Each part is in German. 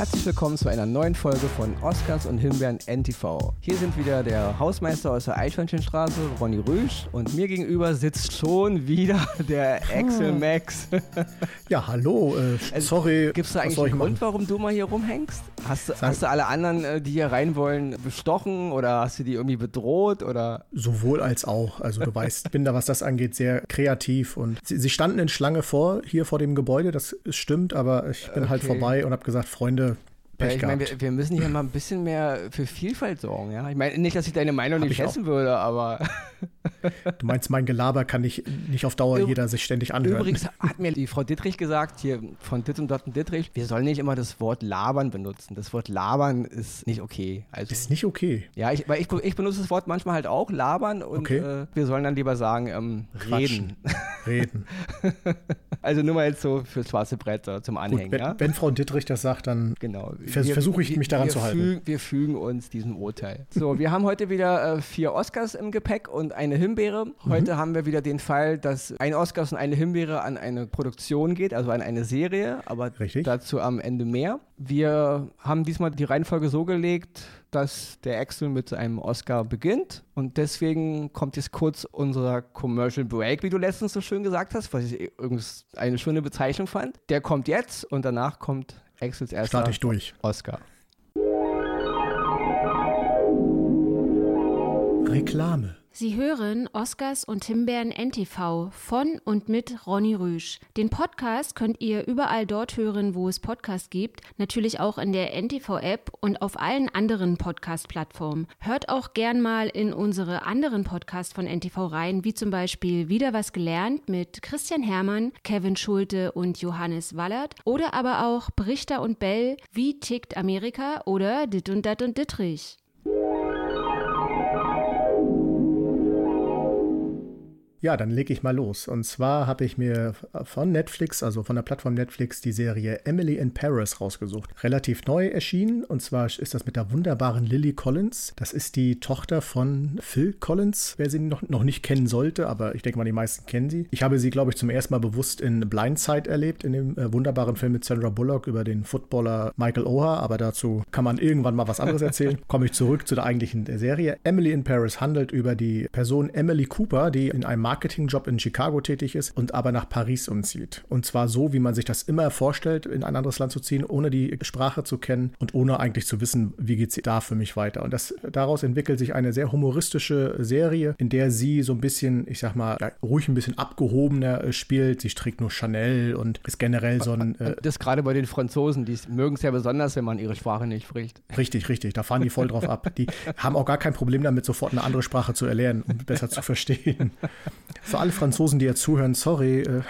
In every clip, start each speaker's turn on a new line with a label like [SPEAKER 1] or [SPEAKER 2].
[SPEAKER 1] Herzlich willkommen zu einer neuen Folge von Oscars und Himbeeren NTV. Hier sind wieder der Hausmeister aus der Eichhörnchenstraße, Ronny Rüsch, und mir gegenüber sitzt schon wieder der Axel Max.
[SPEAKER 2] Ja, hallo, äh,
[SPEAKER 1] Also,
[SPEAKER 2] sorry.
[SPEAKER 1] Gibt es da eigentlich einen Grund, warum du mal hier rumhängst? Hast, du- hast du alle anderen, äh, die hier rein wollen, bestochen oder hast du die irgendwie bedroht oder?
[SPEAKER 2] Sowohl als auch. Also du weißt, ich bin da, was das angeht, sehr kreativ und sie, sie standen in Schlange vor, hier vor dem Gebäude, das stimmt, aber ich bin halt
[SPEAKER 1] Okay.
[SPEAKER 2] vorbei und habe gesagt, Freunde,
[SPEAKER 1] Ja, ich meine, wir, wir müssen hier mal ein bisschen mehr für Vielfalt sorgen, ja. Ich meine nicht, dass ich deine Meinung nicht
[SPEAKER 2] ich auch.
[SPEAKER 1] schätzen würde, aber
[SPEAKER 2] Du meinst, mein Gelaber kann nicht, nicht auf Dauer
[SPEAKER 1] Üb-
[SPEAKER 2] jeder sich ständig anhören.
[SPEAKER 1] Übrigens hat mir die Frau Dittrich gesagt, hier von Dit und Dott und Dittrich, wir sollen nicht immer das Wort labern benutzen. Das Wort labern ist nicht okay. Also,
[SPEAKER 2] ist nicht okay.
[SPEAKER 1] ja, ich, weil ich, ich benutze das Wort manchmal halt auch, labern, und
[SPEAKER 2] Okay.
[SPEAKER 1] äh, wir sollen dann lieber sagen, ähm, reden.
[SPEAKER 2] Reden.
[SPEAKER 1] Also nur mal jetzt so für schwarze Bretter zum
[SPEAKER 2] Gut,
[SPEAKER 1] Anhängen,
[SPEAKER 2] wenn,
[SPEAKER 1] ja?
[SPEAKER 2] wenn Frau Dittrich das sagt, dann
[SPEAKER 1] Genau.
[SPEAKER 2] Vers- versuche ich, mich daran zu halten.
[SPEAKER 1] Fügen, wir fügen uns diesem Urteil. So, wir haben heute wieder äh, vier Oscars im Gepäck und eine Himbeere.
[SPEAKER 2] Mhm.
[SPEAKER 1] Heute haben wir wieder den Fall, dass ein Oscars und eine Himbeere an eine Produktion geht, also an eine Serie, aber
[SPEAKER 2] Richtig.
[SPEAKER 1] dazu am Ende mehr. Wir haben diesmal die Reihenfolge so gelegt, dass der Axel mit einem Oscar beginnt und deswegen kommt jetzt kurz unser Commercial Break, wie du letztens so schön gesagt hast, was ich übrigens eine schöne Bezeichnung fand. Der kommt jetzt und danach kommt Axels erster
[SPEAKER 2] ich durch.
[SPEAKER 1] Oscar.
[SPEAKER 2] Reklame.
[SPEAKER 3] Sie hören Oscars und Himbeeren NTV von und mit Ronny Rüsch. Den Podcast könnt ihr überall dort hören, wo es Podcasts gibt, natürlich auch in der NTV-App und auf allen anderen Podcast-Plattformen. Hört auch gern mal in unsere anderen Podcasts von NTV rein, wie zum Beispiel Wieder was gelernt mit Christian Hermann, Kevin Schulte und Johannes Wallert oder aber auch Brichter und Bell, Wie tickt Amerika oder Dit und Dat und Dittrich.
[SPEAKER 2] Ja, dann lege ich mal los. Und zwar habe ich mir von Netflix, also von der Plattform Netflix, die Serie Emily in Paris rausgesucht. Relativ neu erschienen. Und zwar ist das mit der wunderbaren Lily Collins. Das ist die Tochter von Phil Collins, wer sie noch, noch nicht kennen sollte, aber ich denke mal, die meisten kennen sie. Ich habe sie, glaube ich, zum ersten Mal bewusst in Blindside erlebt, in dem äh, wunderbaren Film mit Sandra Bullock über den Footballer Michael Oha. Aber dazu kann man irgendwann mal was anderes erzählen. Komme ich zurück zu der eigentlichen Serie. Emily in Paris handelt über die Person Emily Cooper, die in einem Marketingjob in Chicago tätig ist und aber nach Paris umzieht. Und zwar so, wie man sich das immer vorstellt, in ein anderes Land zu ziehen, ohne die Sprache zu kennen und ohne eigentlich zu wissen, wie geht es da für mich weiter. Und das, daraus entwickelt sich eine sehr humoristische Serie, in der sie so ein bisschen, ich sag mal, ja, ruhig ein bisschen abgehobener äh, spielt. Sie trägt nur Chanel und ist generell so ein äh,
[SPEAKER 1] Das gerade bei den Franzosen, die mögen es ja besonders, wenn man ihre Sprache nicht spricht.
[SPEAKER 2] Richtig, richtig. Da fahren die voll drauf ab. Die haben auch gar kein Problem damit, sofort eine andere Sprache zu erlernen, um besser zu verstehen. Für alle Franzosen, die jetzt zuhören, sorry. Äh,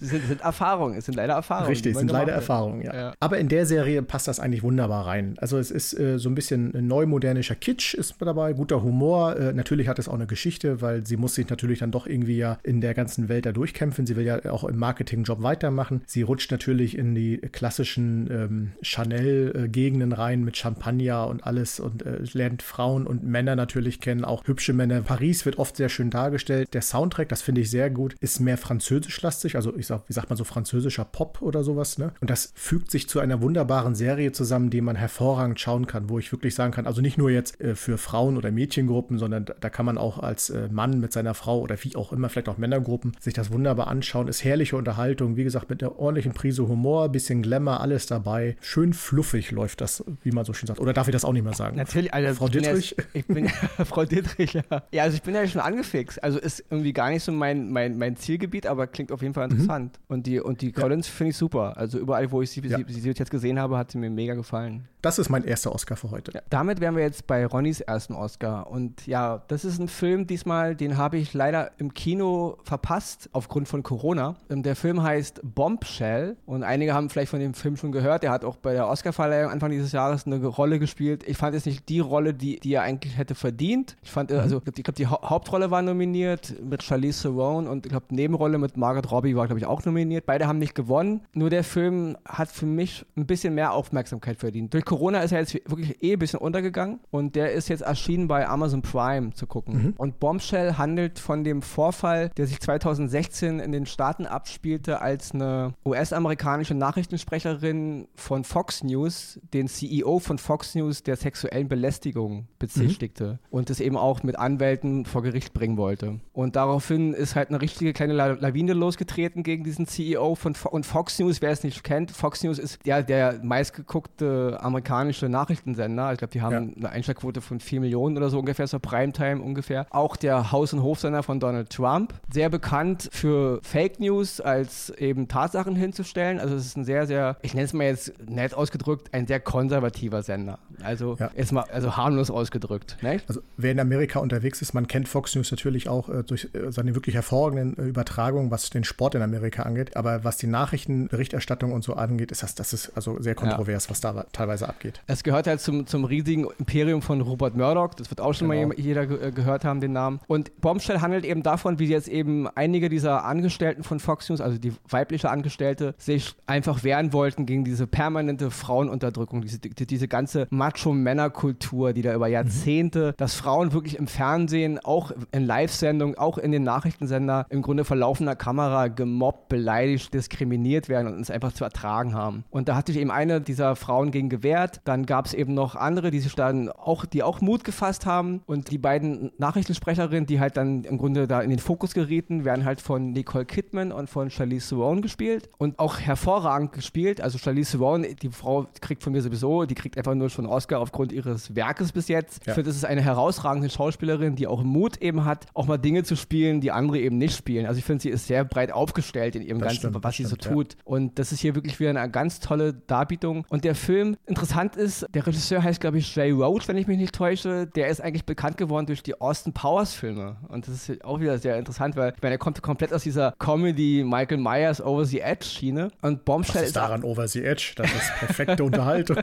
[SPEAKER 1] Das sind, sind Erfahrungen, es sind leider Erfahrungen.
[SPEAKER 2] richtig,
[SPEAKER 1] man
[SPEAKER 2] sind leider. Erfahrungen, ja.
[SPEAKER 1] Ja.
[SPEAKER 2] Aber in der Serie passt das eigentlich wunderbar rein. Also es ist äh, so ein bisschen neumodernischer Kitsch ist dabei, guter Humor. Äh, natürlich hat es auch eine Geschichte, weil sie muss sich natürlich dann doch irgendwie ja in der ganzen Welt da durchkämpfen. Sie will ja auch im Marketingjob weitermachen. Sie rutscht natürlich in die klassischen ähm, Chanel-Gegenden rein mit Champagner und alles und äh, lernt Frauen und Männer natürlich kennen, auch hübsche Männer. Paris wird oft sehr schön dargestellt. Der Soundtrack, das finde ich sehr gut, ist mehr französischlastig, also ich sag, wie sagt man so, französischer Pop oder sowas, ne? Und das fügt sich zu einer wunderbaren Serie zusammen, die man hervorragend schauen kann, wo ich wirklich sagen kann, also nicht nur jetzt äh, für Frauen oder Mädchengruppen, sondern da, da kann man auch als äh, Mann mit seiner Frau oder wie auch immer, vielleicht auch Männergruppen, sich das wunderbar anschauen. Ist herrliche Unterhaltung, wie gesagt, mit einer ordentlichen Prise Humor, bisschen Glamour, alles dabei. Schön fluffig läuft das, wie man so schön sagt. Oder darf ich das auch nicht mehr sagen?
[SPEAKER 1] Natürlich, also
[SPEAKER 2] Frau
[SPEAKER 1] ich bin
[SPEAKER 2] Dittrich?
[SPEAKER 1] Ja, ich bin ja, Frau Dittrich, ja. Ja, also ich bin ja schon angefixt. Also ist irgendwie gar nicht so mein, mein, mein Zielgebiet, aber klingt auf jeden Fall interessant. Und die, und die Collins finde ich super. Also überall, wo ich sie,
[SPEAKER 2] Ja.
[SPEAKER 1] sie, sie jetzt gesehen habe, hat sie mir mega gefallen.
[SPEAKER 2] Das ist mein erster Oscar für heute.
[SPEAKER 1] Ja, damit wären wir jetzt bei Ronnys ersten Oscar. Und ja, das ist ein Film diesmal, den habe ich leider im Kino verpasst, aufgrund von Corona. Ähm, Der Film heißt Bombshell. Und einige haben vielleicht von dem Film schon gehört. Er hat auch bei der Oscarverleihung Anfang dieses Jahres eine Rolle gespielt. Ich fand es nicht die Rolle, die, die er eigentlich hätte verdient. Ich fand, äh, also, ich glaube, die Hau- Hauptrolle war nominiert mit Charlize Theron und ich glaube, Nebenrolle mit Margot Robbie war, glaube ich, auch nominiert. Beide haben nicht gewonnen. Nur der Film hat für mich ein bisschen mehr Aufmerksamkeit verdient. Durch Corona Corona ist er jetzt wirklich eh ein bisschen untergegangen und der ist jetzt erschienen bei Amazon Prime zu gucken. Mhm. Und Bombshell handelt von dem Vorfall, der sich 2016 in den Staaten abspielte, als eine US-amerikanische Nachrichtensprecherin von Fox News den CEO von Fox News der sexuellen Belästigung bezichtigte mhm. und es eben auch mit Anwälten vor Gericht bringen wollte. Und daraufhin ist halt eine richtige kleine Lawine losgetreten gegen diesen CEO von Fo und Fox News, wer es nicht kennt, Fox News ist ja der meistgeguckte amerikanische Nachrichtensender. Ich glaube, die haben ja. eine Einschlagquote von 4 Millionen oder so ungefähr, so Primetime ungefähr. Auch der Haus- und Hofsender von Donald Trump. Sehr bekannt für Fake News als eben Tatsachen hinzustellen. Also es ist ein sehr, sehr, ich nenne es mal jetzt nett ausgedrückt, ein sehr konservativer Sender. Also ja. jetzt mal, also harmlos ausgedrückt.
[SPEAKER 2] Ne? Also wer in Amerika unterwegs ist, man kennt Fox News natürlich auch äh, durch äh, seine wirklich hervorragenden äh, Übertragungen, was den Sport in Amerika angeht. Aber was die Nachrichtenberichterstattung und so angeht, ist das, das ist also sehr kontrovers, ja. was da teilweise abgeht.
[SPEAKER 1] Es gehört halt zum, zum riesigen Imperium von Robert Murdoch. Das wird auch schon genau. mal jeder äh, gehört haben, den Namen. Und Bombshell handelt eben davon, wie jetzt eben einige dieser Angestellten von Fox News, also die weibliche Angestellte, sich einfach wehren wollten gegen diese permanente Frauenunterdrückung, diese, die, diese ganze Macho-Männer-Kultur, die da über Jahrzehnte, mhm. dass Frauen wirklich im Fernsehen, auch in Live-Sendungen, auch in den Nachrichtensender im Grunde vor laufender Kamera gemobbt, beleidigt, diskriminiert werden und uns einfach zu ertragen haben. Und da hatte ich eben eine dieser Frauen gegen gewehrt. Dann gab es eben noch andere, die sich dann auch, die auch Mut gefasst haben. Und die beiden Nachrichtensprecherinnen, die halt dann im Grunde da in den Fokus gerieten, werden halt von Nicole Kidman und von Charlize Theron gespielt und auch hervorragend gespielt. Also Charlize Theron, die Frau kriegt von mir sowieso, die kriegt einfach nur schon Oscar aufgrund ihres Werkes bis jetzt. Ja. Ich finde, das ist eine herausragende Schauspielerin, die auch Mut eben hat, auch mal Dinge zu spielen, die andere eben nicht spielen. Also ich finde, sie ist sehr breit aufgestellt in ihrem das Ganzen, stimmt, was sie stimmt, so tut. Ja. Und das ist hier wirklich wieder eine ganz tolle Darbietung. Und der Film, interessant ist, der Regisseur heißt, glaube ich, Jay Roach, wenn ich mich nicht täusche. Der ist eigentlich bekannt geworden durch die Austin Powers Filme. Und das ist auch wieder sehr interessant, weil ich meine, er kommt komplett aus dieser Comedy Michael Myers Over the Edge Schiene. Und Bombshell
[SPEAKER 2] Was ist daran Over the Edge? Das ist perfekte Unterhaltung.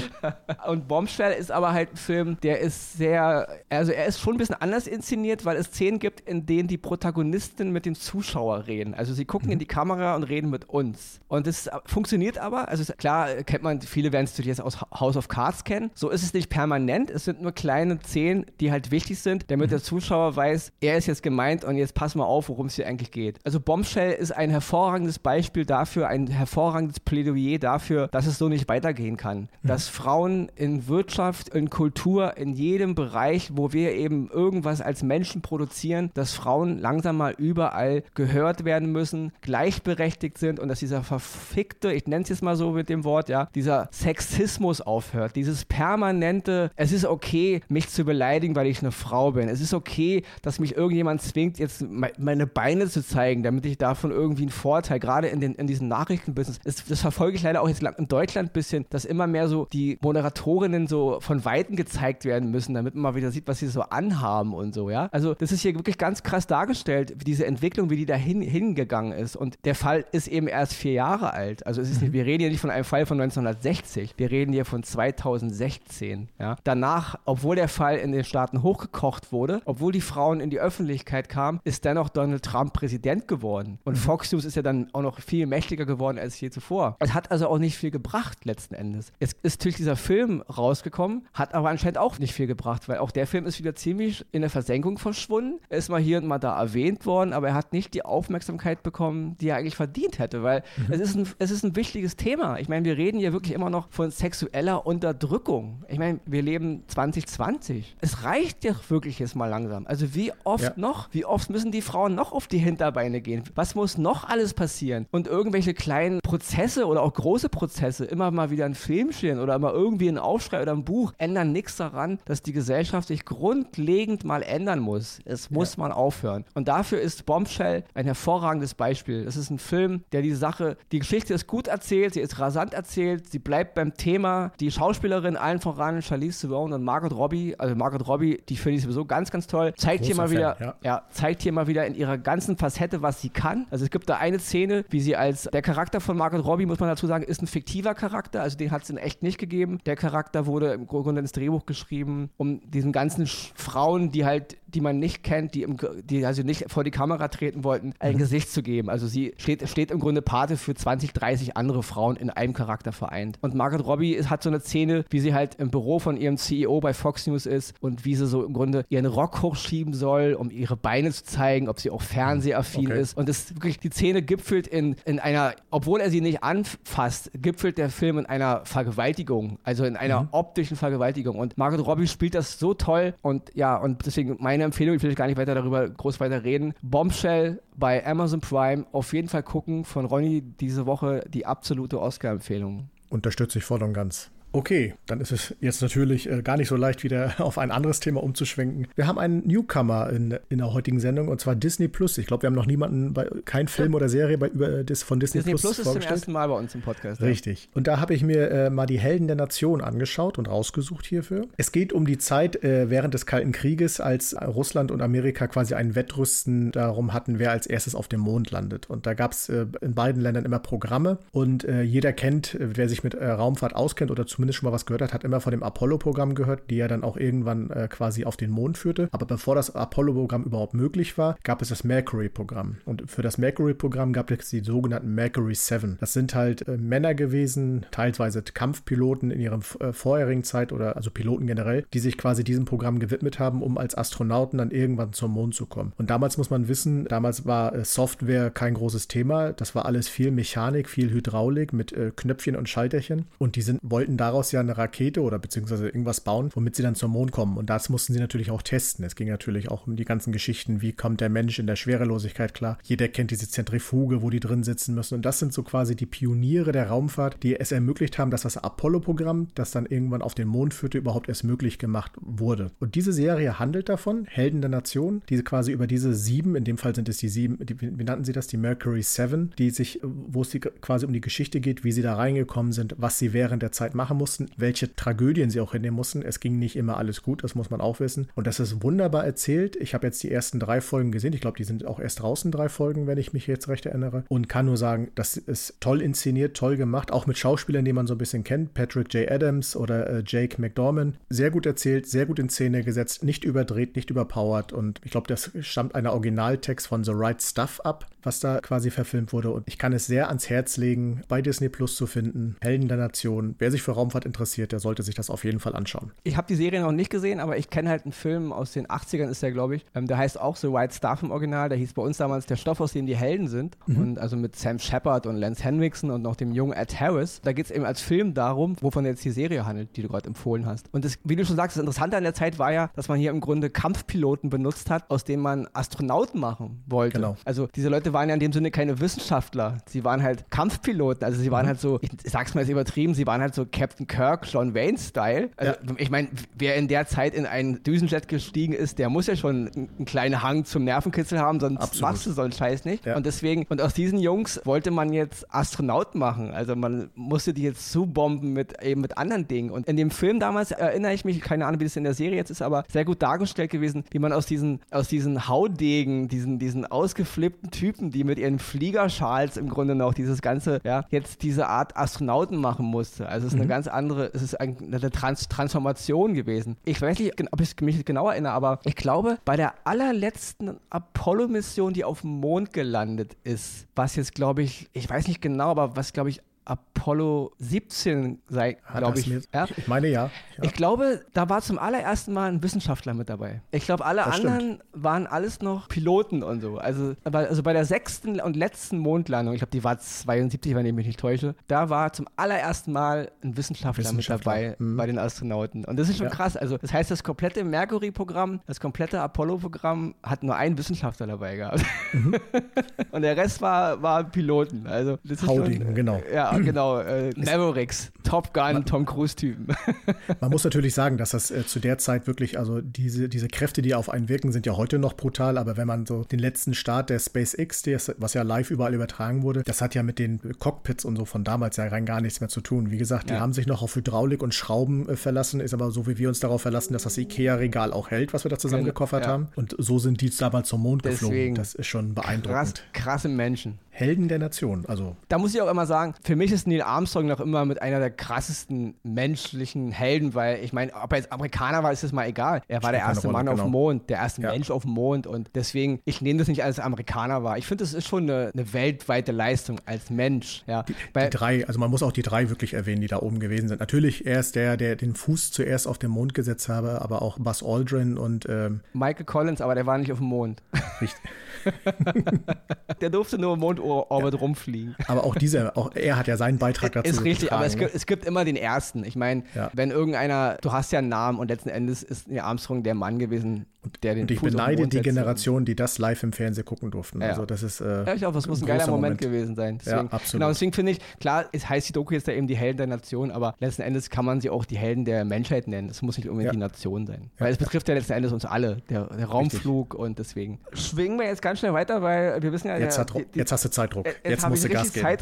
[SPEAKER 1] und Bombshell ist aber halt ein Film, der ist sehr, also er ist schon ein bisschen anders inszeniert, weil es Szenen gibt, in denen die Protagonisten mit dem Zuschauer reden. Also sie gucken mhm. in die Kamera und reden mit uns. Und das funktioniert aber, also klar kennt man, viele werden es jetzt aus House of Cards kennen. So ist es nicht permanent. Es sind nur kleine Szenen, die halt wichtig sind, damit mhm. der Zuschauer weiß, er ist jetzt gemeint und jetzt pass mal auf, worum es hier eigentlich geht. Also Bombshell ist ein hervorragendes Beispiel dafür, ein hervorragendes Plädoyer dafür, dass es so nicht weitergehen kann. Mhm. Dass Frauen in Wirtschaft, in Kultur, in jedem Bereich, wo wir eben irgendwas als Menschen produzieren, dass Frauen langsam mal überall gehört werden müssen, gleichberechtigt sind und dass dieser verfickte, ich nenne es jetzt mal so mit dem Wort, ja, dieser Sexismus aufhört. Dieses permanente, es ist okay, mich zu beleidigen, weil ich eine Frau bin. Es ist okay, dass mich irgendjemand zwingt, jetzt meine Beine zu zeigen, damit ich davon irgendwie einen Vorteil, gerade in, den, in diesem Nachrichtenbusiness, das, das verfolge ich leider auch jetzt in Deutschland ein bisschen, dass immer mehr so die Moderatorinnen so von Weitem gezeigt werden müssen, damit man mal wieder sieht, was sie so anhaben und so, ja. Also das ist hier wirklich ganz krass dargestellt, wie diese Entwicklung, wie die da hin, hingegangen ist. Und der Fall ist eben erst vier Jahre alt. Also es ist nicht, mhm. wir reden hier nicht von einem Fall von 1960, wir reden hier von 2016, ja. Danach, obwohl der Fall in den Staaten hochgekocht wurde, obwohl die Frauen in die Öffentlichkeit kamen, ist dennoch Donald Trump Präsident geworden. Und mhm. Fox News ist ja dann auch noch viel mächtiger geworden als je zuvor. Es hat also auch nicht viel gebracht letzten Endes. Jetzt ist natürlich dieser Film rausgekommen, hat aber anscheinend auch nicht viel gebracht, weil auch der Film ist wieder ziemlich in der Versenkung verschwunden. Er ist mal hier und mal da erwähnt worden, aber er hat nicht die Aufmerksamkeit bekommen, die er eigentlich verdient hätte, weil mhm. es, ist ein, es ist ein wichtiges Thema. Ich meine, wir reden hier wirklich immer noch von sexueller Unterdrückung. Ich meine, wir leben 2020. Es reicht ja wirklich jetzt mal langsam. Also wie oft ja. noch, wie oft müssen die Frauen noch auf die Hinterbeine gehen? Was muss noch alles passieren? Und irgendwelche kleinen Prozesse oder auch große Prozesse, immer mal wieder ein Filmchen oder immer irgendwie ein Aufschrei oder ein Buch, ändern nichts daran, dass die Gesellschaft sich grundlegend mal ändern muss. Es muss ja. mal aufhören. Und dafür ist Bombshell ein hervorragendes Beispiel. Das ist ein Film, der die Sache, die Geschichte ist gut erzählt, sie ist rasant erzählt, sie bleibt beim Thema. Die Schauspielerin allen voran, Charlize Theron und Margot Robbie, also Margot Robbie, die finde ich sowieso ganz, ganz toll, zeigt Großer hier mal wieder, Fan, ja. ja. zeigt hier mal wieder in ihrer ganzen Facette, was sie kann. Also es gibt da eine Szene, wie sie als, der Charakter von Margot Robbie, muss man dazu sagen, ist ein fiktiver Charakter, also den hat es in echt nicht gegeben. Der Charakter wurde im Grunde ins Drehbuch geschrieben, um diesen ganzen Frauen, die halt die man nicht kennt, die, im, die also nicht vor die Kamera treten wollten, ein mhm. Gesicht zu geben. Also sie steht, steht im Grunde Pate für 20, 30 andere Frauen in einem Charakter vereint. Und Margaret Robbie hat so eine Szene, wie sie halt im Büro von ihrem CEO bei Fox News ist und wie sie so im Grunde ihren Rock hochschieben soll, um ihre Beine zu zeigen, ob sie auch fernsehaffin okay. ist. Und das wirklich, die Szene gipfelt in, in einer, obwohl er sie nicht anfasst, gipfelt der Film in einer Vergewaltigung, also in einer mhm. optischen Vergewaltigung. Und Margaret Robbie spielt das so toll und ja, und deswegen Empfehlung, ich will gar nicht weiter darüber groß weiter reden. Bombshell bei Amazon Prime auf jeden Fall gucken. Von Ronny diese Woche die absolute Oscar-Empfehlung.
[SPEAKER 2] Unterstütze ich voll und ganz. Okay, dann ist es jetzt natürlich äh, gar nicht so leicht, wieder auf ein anderes Thema umzuschwenken. Wir haben einen Newcomer in, in der heutigen Sendung und zwar Disney Plus. Ich glaube, wir haben noch niemanden bei kein Film oder Serie bei, über, äh, von Disney, Disney Plus, Plus ist
[SPEAKER 1] zum ersten Mal bei uns im Podcast.
[SPEAKER 2] Richtig. Und da habe ich mir äh, mal die Helden der Nation angeschaut und rausgesucht hierfür. Es geht um die Zeit äh, während des Kalten Krieges, als Russland und Amerika quasi ein Wettrüsten darum hatten, wer als erstes auf dem Mond landet. Und da gab es äh, in beiden Ländern immer Programme und äh, jeder kennt, wer sich mit Raumfahrt auskennt oder zumindest zumindest schon mal was gehört hat, hat immer von dem Apollo-Programm gehört, die ja dann auch irgendwann äh, quasi auf den Mond führte. Aber bevor das Apollo-Programm überhaupt möglich war, gab es das Mercury-Programm. Und für das Mercury-Programm gab es die sogenannten Mercury 7. Das sind halt äh, Männer gewesen, teilweise Kampfpiloten in ihrer äh, vorherigen Zeit oder also Piloten generell, die sich quasi diesem Programm gewidmet haben, um als Astronauten dann irgendwann zum Mond zu kommen. Und damals muss man wissen, damals war äh, Software kein großes Thema. Das war alles viel Mechanik, viel Hydraulik mit äh, Knöpfchen und Schalterchen. Und die sind, wollten daraus daraus ja eine Rakete oder beziehungsweise irgendwas bauen, womit sie dann zum Mond kommen. Und das mussten sie natürlich auch testen. Es ging natürlich auch um die ganzen Geschichten, wie kommt der Mensch in der Schwerelosigkeit klar. Jeder kennt diese Zentrifuge, wo die drin sitzen müssen. Und das sind so quasi die Pioniere der Raumfahrt, die es ermöglicht haben, dass das Apollo-Programm, das dann irgendwann auf den Mond führte, überhaupt erst möglich gemacht wurde. Und diese Serie handelt davon, Helden der Nation, die quasi über diese sieben, in dem Fall sind es die sieben, die, wie nannten sie das, die Mercury Seven, die sich, wo es quasi um die Geschichte geht, wie sie da reingekommen sind, was sie während der Zeit machen mussten mussten, welche Tragödien sie auch hinnehmen mussten. Es ging nicht immer alles gut, das muss man auch wissen. Und das ist wunderbar erzählt. Ich habe jetzt die ersten drei Folgen gesehen. Ich glaube, die sind auch erst draußen, drei Folgen, wenn ich mich jetzt recht erinnere. Und kann nur sagen, das ist toll inszeniert, toll gemacht, auch mit Schauspielern, die man so ein bisschen kennt. Patrick J. Adams oder äh, Jake McDormand. Sehr gut erzählt, sehr gut in Szene gesetzt, nicht überdreht, nicht überpowert. Und ich glaube, das stammt einer Originaltext von The Right Stuff ab, was da quasi verfilmt wurde. Und ich kann es sehr ans Herz legen, bei Disney Plus zu finden. Helden der Nation. Wer sich für Raumfahrt interessiert, der sollte sich das auf jeden Fall anschauen.
[SPEAKER 1] Ich habe die Serie noch nicht gesehen, aber ich kenne halt einen Film aus den 80ern, ist der, glaube ich. Ähm, der heißt auch The White Star im Original. Der hieß bei uns damals Der Stoff, aus dem die Helden sind. Mhm. Und also mit Sam Shepard und Lance Henriksen und noch dem jungen Ed Harris. Da geht es eben als Film darum, wovon jetzt die Serie handelt, die du gerade empfohlen hast. Und das, wie du schon sagst, das Interessante an der Zeit war ja, dass man hier im Grunde Kampfpiloten benutzt hat, aus denen man Astronauten machen wollte. Genau. Also diese Leute waren ja in dem Sinne keine Wissenschaftler. Sie waren halt Kampfpiloten. Also sie waren mhm. halt so, ich sag's mal jetzt übertrieben, sie waren halt so Captain Kirk, John Wayne-Style. Also, ja. Ich meine, wer in der Zeit in einen Düsenjet gestiegen ist, der muss ja schon einen kleinen Hang zum Nervenkitzel haben, sonst Absolut. machst du so einen Scheiß nicht. Ja. Und deswegen, und aus diesen Jungs wollte man jetzt Astronauten machen. Also man musste die jetzt zubomben mit eben mit anderen Dingen. Und in dem Film damals erinnere ich mich, keine Ahnung, wie das in der Serie jetzt ist, aber sehr gut dargestellt gewesen, wie man aus diesen, aus diesen Haudegen, diesen, diesen ausgeflippten Typen, die mit ihren Fliegerschals im Grunde noch dieses ganze, ja, jetzt diese Art Astronauten machen musste. Also es ist mhm. eine ganz andere, es ist ein, eine Trans Transformation gewesen. Ich weiß nicht, ob ich mich genau erinnere, aber ich glaube, bei der allerletzten Apollo-Mission, die auf dem Mond gelandet ist, was jetzt, glaube ich, ich weiß nicht genau, aber was, glaube ich, Apollo 17 sei, glaube ich.
[SPEAKER 2] ja? Ich meine ja,
[SPEAKER 1] ja, Ich glaube, da war zum allerersten Mal ein Wissenschaftler mit dabei. Ich glaube, alle das anderen stimmt. waren alles noch Piloten und so. Also, also bei der sechsten und letzten Mondlandung, ich glaube, die war 72, wenn ich mich nicht täusche, da war zum allerersten Mal ein Wissenschaftler, Wissenschaftler. mit dabei mhm. bei den Astronauten. Und das ist schon ja. krass. Also das heißt, das komplette Mercury-Programm, das komplette Apollo-Programm hat nur einen Wissenschaftler dabei gehabt. Mhm. und der Rest war, war Piloten. Also
[SPEAKER 2] das ist Hauding, schon, genau.
[SPEAKER 1] Ja, genau. Äh, Mavericks, Top Gun, Tom Cruise-Typen.
[SPEAKER 2] man muss natürlich sagen, dass das äh, zu der Zeit wirklich, also diese, diese Kräfte, die auf einen wirken, sind ja heute noch brutal, aber wenn man so den letzten Start der SpaceX, des, was ja live überall übertragen wurde, das hat ja mit den Cockpits und so von damals ja rein gar nichts mehr zu tun. Wie gesagt, die ja. haben sich noch auf Hydraulik und Schrauben äh, verlassen, ist aber so, wie wir uns darauf verlassen, dass das IKEA-Regal auch hält, was wir da zusammengekoffert ja. haben. Und so sind die damals zum Mond Deswegen geflogen. Das ist schon beeindruckend.
[SPEAKER 1] Krass, krasse Menschen.
[SPEAKER 2] Helden der Nation. Also.
[SPEAKER 1] Da muss ich auch immer sagen, für mich mich ist Neil Armstrong noch immer mit einer der krassesten menschlichen Helden, weil ich meine, ob er jetzt Amerikaner war, ist es mal egal. Er war der erste Rolle, Mann genau. auf dem Mond, der erste ja. Mensch auf dem Mond und deswegen, ich nehme das nicht als Amerikaner wahr. Ich finde, das ist schon eine, eine, weltweite Leistung als Mensch. Ja.
[SPEAKER 2] Die, die, drei, also man muss auch die drei wirklich erwähnen, die da oben gewesen sind. Natürlich, er ist der, der den Fuß zuerst auf den Mond gesetzt habe, aber auch Buzz Aldrin und ähm
[SPEAKER 1] Michael Collins, aber der war nicht auf dem Mond. Richtig. der durfte nur im Mondorbit ja. rumfliegen.
[SPEAKER 2] Aber auch dieser, auch er hat ja seinen Beitrag dazu.
[SPEAKER 1] Ist richtig, getragen, aber es, ne? gibt, es gibt immer den ersten. Ich meine, ja. wenn irgendeiner, du hast ja einen Namen und letzten Endes ist Armstrong der Mann gewesen, der den
[SPEAKER 2] Und ich Fuß beneide die Generation, die das live im Fernsehen gucken durften. Ja. Also das ist. Äh,
[SPEAKER 1] ja, ich auch, das muss ein geiler Moment, Moment, gewesen sein. Deswegen, ja, absolut. Genau, deswegen finde ich, klar, es heißt die Doku jetzt da eben die Helden der Nation, aber letzten Endes kann man sie auch die Helden der Menschheit nennen. Das muss nicht unbedingt ja. die Nation sein. Weil es betrifft ja letzten Endes uns alle, der, der Raumflug Richtig. und deswegen schwingen wir jetzt ganz schnell weiter, weil wir wissen ja.
[SPEAKER 2] Jetzt, hat, die, jetzt hast du Zeitdruck. Jetzt, jetzt musst du Gas geben.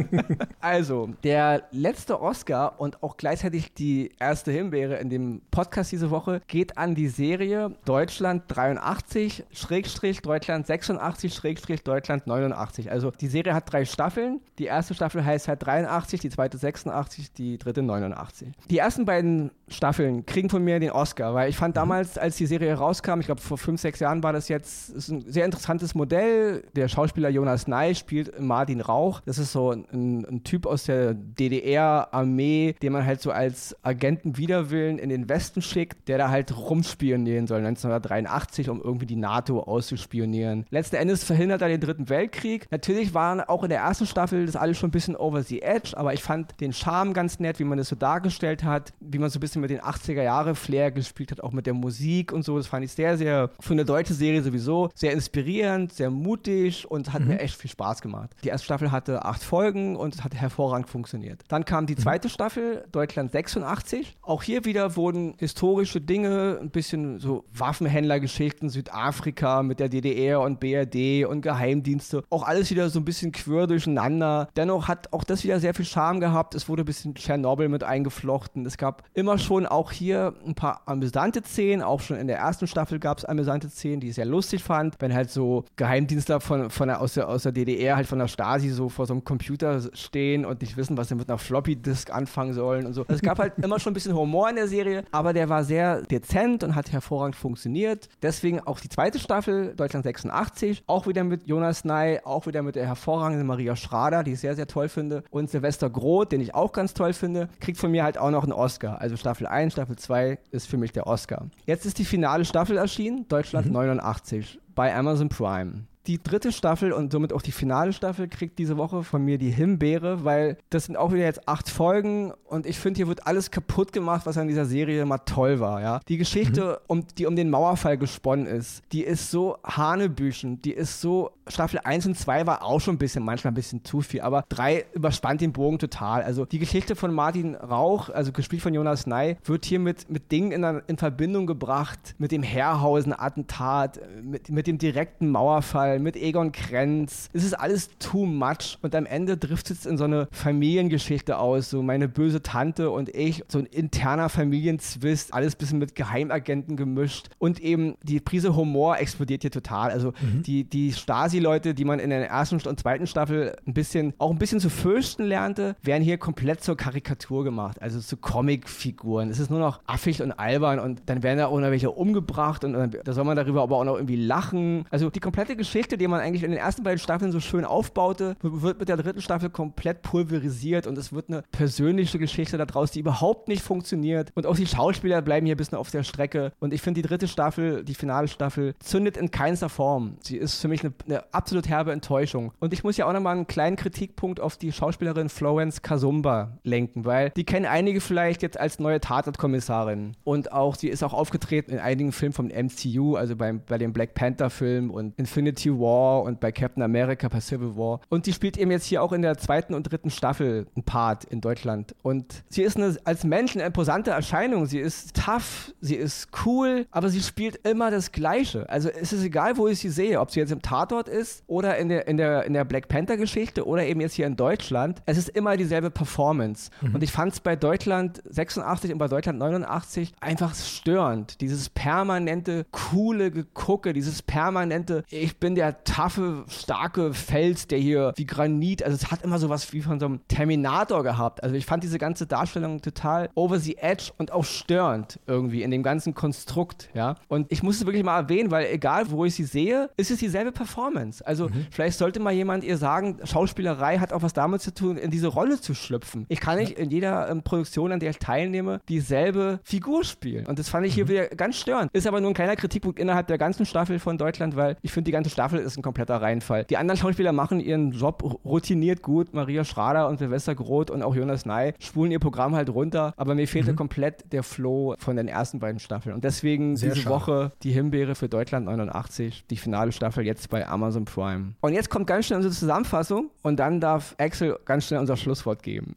[SPEAKER 1] also, der letzte Oscar und auch gleichzeitig die erste Himbeere in dem Podcast diese Woche geht an die Serie Deutschland 83, Schrägstrich Deutschland 86, Schrägstrich Deutschland 89. Also die Serie hat drei Staffeln. Die erste Staffel heißt halt 83, die zweite 86, die dritte 89. Die ersten beiden Staffeln kriegen von mir den Oscar, weil ich fand mhm. damals, als die Serie rauskam, ich glaube vor fünf, sechs Jahren war das jetzt, ist ein sehr interessantes Modell. Der Schauspieler Jonas Ney spielt Martin Rauch. Das ist so ein, ein Typ aus der DDR-Armee, den man halt so als Agenten Widerwillen in den Westen schickt, der da halt rumspionieren soll 1983, um irgendwie die NATO auszuspionieren. Letzten Endes verhindert er den Dritten Weltkrieg. Natürlich waren auch in der ersten Staffel das alles schon ein bisschen over the edge, aber ich fand den Charme ganz nett, wie man das so dargestellt hat, wie man so ein bisschen bisschen mit den 80er Jahre Flair gespielt hat, auch mit der Musik und so. Das fand ich sehr, sehr, für eine deutsche Serie sowieso, sehr inspirierend, sehr mutig und hat mhm. mir echt viel Spaß gemacht. Die erste Staffel hatte acht Folgen und hat hervorragend funktioniert. Dann kam die mhm. zweite mhm. Staffel, Deutschland 86. Auch hier wieder wurden historische Dinge, ein bisschen so Waffenhändlergeschichten, Südafrika mit der DDR und BRD und Geheimdienste, auch alles wieder so ein bisschen quer durcheinander. Dennoch hat auch das wieder sehr viel Charme gehabt. Es wurde ein bisschen Tschernobyl mit eingeflochten. Es gab immer schon auch hier ein paar amüsante Szenen. Auch schon in der ersten Staffel gab es amüsante Szenen, die ich sehr lustig fand. Wenn halt so Geheimdienstler von, von der, aus, der, aus der DDR, halt von der Stasi, so vor so einem Computer stehen und nicht wissen, was sie mit einer Floppy-Disk anfangen sollen und so. Es gab halt immer schon ein bisschen Humor in der Serie, aber der war sehr dezent und hat hervorragend funktioniert. Deswegen auch die zweite Staffel, Deutschland 86, auch wieder mit Jonas Ney, auch wieder mit der hervorragenden Maria Schrader, die ich sehr, sehr toll finde. Und Silvester Groth, den ich auch ganz toll finde, kriegt von mir halt auch noch einen Oscar. Also Staffel Staffel 1, Staffel 2 ist für mich der Oscar. Jetzt ist die finale Staffel erschienen, Deutschland mhm. 89, bei Amazon Prime die dritte Staffel und somit auch die finale Staffel kriegt diese Woche von mir die Himbeere, weil das sind auch wieder jetzt acht Folgen und ich finde, hier wird alles kaputt gemacht, was an dieser Serie mal toll war. Ja? Die Geschichte, mhm. um, die um den Mauerfall gesponnen ist, die ist so hanebüchen, die ist so, Staffel 1 und 2 war auch schon ein bisschen, manchmal ein bisschen zu viel, aber 3 überspannt den Bogen total. Also die Geschichte von Martin Rauch, also gespielt von Jonas Ney, wird hier mit, mit Dingen in, in Verbindung gebracht, mit dem Herrhausen-Attentat, mit, mit dem direkten Mauerfall, Fall mit Egon Krenz. Es ist alles too much und am Ende driftet es in so eine Familiengeschichte aus. So meine böse Tante und ich, so ein interner Familienzwist, alles ein bisschen mit Geheimagenten gemischt und eben die Prise Humor explodiert hier total. Also mhm. die, die Stasi-Leute, die man in der ersten und zweiten Staffel ein bisschen, auch ein bisschen zu fürchten lernte, werden hier komplett zur Karikatur gemacht, also zu Comicfiguren. Es ist nur noch affig und albern und dann werden da auch noch welche umgebracht und dann, da soll man darüber aber auch noch irgendwie lachen. Also die komplette Geschichte Geschichte, die man eigentlich in den ersten beiden Staffeln so schön aufbaute, wird mit der dritten Staffel komplett pulverisiert und es wird eine persönliche Geschichte daraus, die überhaupt nicht funktioniert. Und auch die Schauspieler bleiben hier ein bisschen auf der Strecke. Und ich finde, die dritte Staffel, die finale Staffel, zündet in keinster Form. Sie ist für mich eine, eine absolut herbe Enttäuschung. Und ich muss ja auch nochmal einen kleinen Kritikpunkt auf die Schauspielerin Florence Kasumba lenken, weil die kennen einige vielleicht jetzt als neue Tatortkommissarin. Und auch, sie ist auch aufgetreten in einigen Filmen vom MCU, also beim, bei dem Black Panther-Film und Infinity War und bei Captain America bei Civil War. Und die spielt eben jetzt hier auch in der zweiten und dritten Staffel ein Part in Deutschland. Und Und sie ist eine, als Mensch eine imposante Erscheinung. Sie ist tough, sie ist cool, aber sie spielt immer das Gleiche. Also es ist egal, wo ich sie sehe, ob sie jetzt im Tatort ist oder in der, in der, in der Black Panther-Geschichte oder eben jetzt hier in Deutschland. Es ist immer dieselbe Performance. Mhm. Und ich fand es bei Deutschland 86 und bei Deutschland 89 einfach störend. Dieses permanente, coole Gegucke, dieses permanente, ich bin der taffe, starke Fels, der hier wie Granit, also es hat immer so was wie von so einem Terminator gehabt. Also ich fand diese ganze Darstellung total over the edge und auch störend irgendwie in dem ganzen Konstrukt, ja. Und ich muss es wirklich mal erwähnen, weil egal, wo ich sie sehe, ist es dieselbe Performance. Also mhm. vielleicht sollte mal jemand ihr sagen, Schauspielerei hat auch was damit zu tun, in diese Rolle zu schlüpfen. Ich kann nicht in jeder ähm, Produktion, an der ich teilnehme, dieselbe Figur spielen. Und das fand ich hier mhm. wieder ganz störend. Ist aber nur ein kleiner Kritikpunkt innerhalb der ganzen Staffel von Deutschland, weil ich finde, die ganze Staffel ist ein kompletter Reinfall. Die anderen Schauspieler machen ihren Job routiniert gut. Maria Schrader und Silvester Groth und auch Jonas Ney spulen ihr Programm halt runter. Aber mir fehlte mhm. komplett der Flow von den ersten beiden Staffeln. Und deswegen Sehr diese schade. Woche die Himbeere für Deutschland 89, die finale Staffel jetzt bei Amazon Prime. Und jetzt kommt ganz schnell unsere Zusammenfassung und dann darf Axel ganz schnell unser Schlusswort geben.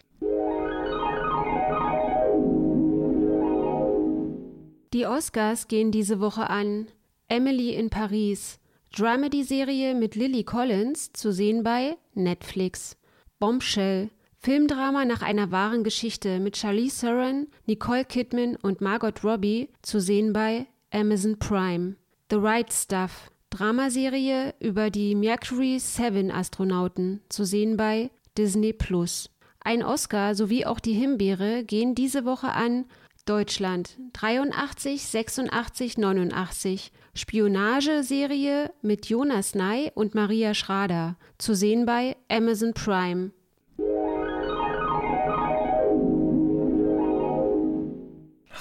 [SPEAKER 3] Die Oscars gehen diese Woche an Emily in Paris, Dramedy-Serie mit Lily Collins, zu sehen bei Netflix. Bombshell, Filmdrama nach einer wahren Geschichte mit Charlize Theron, Nicole Kidman und Margot Robbie, zu sehen bei Amazon Prime. The Right Stuff, Dramaserie über die Mercury 7 Astronauten, zu sehen bei Disney Plus. Ein Oscar sowie auch die Himbeere gehen diese Woche an Deutschland 83, 86, 89. Spionageserie mit Jonas Ney und Maria Schrader. Zu sehen bei Amazon Prime.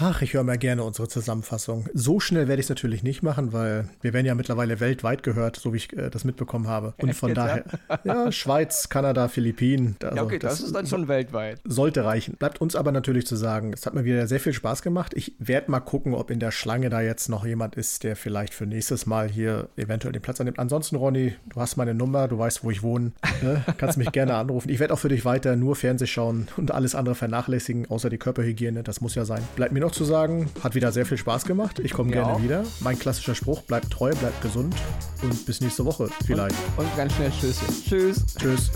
[SPEAKER 2] Ach, ich höre mal gerne unsere Zusammenfassung. So schnell werde ich es natürlich nicht machen, weil wir werden ja mittlerweile weltweit gehört, so wie ich äh, das mitbekommen habe. Und von daher, ja, Schweiz, Kanada, Philippinen.
[SPEAKER 1] Also, ja, okay, das, das, ist dann schon weltweit.
[SPEAKER 2] Sollte reichen. Bleibt uns aber natürlich zu sagen, es hat mir wieder sehr viel Spaß gemacht. Ich werde mal gucken, ob in der Schlange da jetzt noch jemand ist, der vielleicht für nächstes Mal hier eventuell den Platz annimmt. Ansonsten, Ronny, du hast meine Nummer, du weißt, wo ich wohne. Ne? Kannst mich gerne anrufen. Ich werde auch für dich weiter nur Fernseh schauen und alles andere vernachlässigen, außer die Körperhygiene. Das muss ja sein. Bleibt mir noch noch zu sagen, hat wieder sehr viel Spaß gemacht. Ich komme gerne auch. wieder. Mein klassischer Spruch, bleibt treu, bleibt gesund und bis nächste Woche vielleicht.
[SPEAKER 1] Und, und ganz schnell Tschüss. Tschüss.
[SPEAKER 2] Tschüss.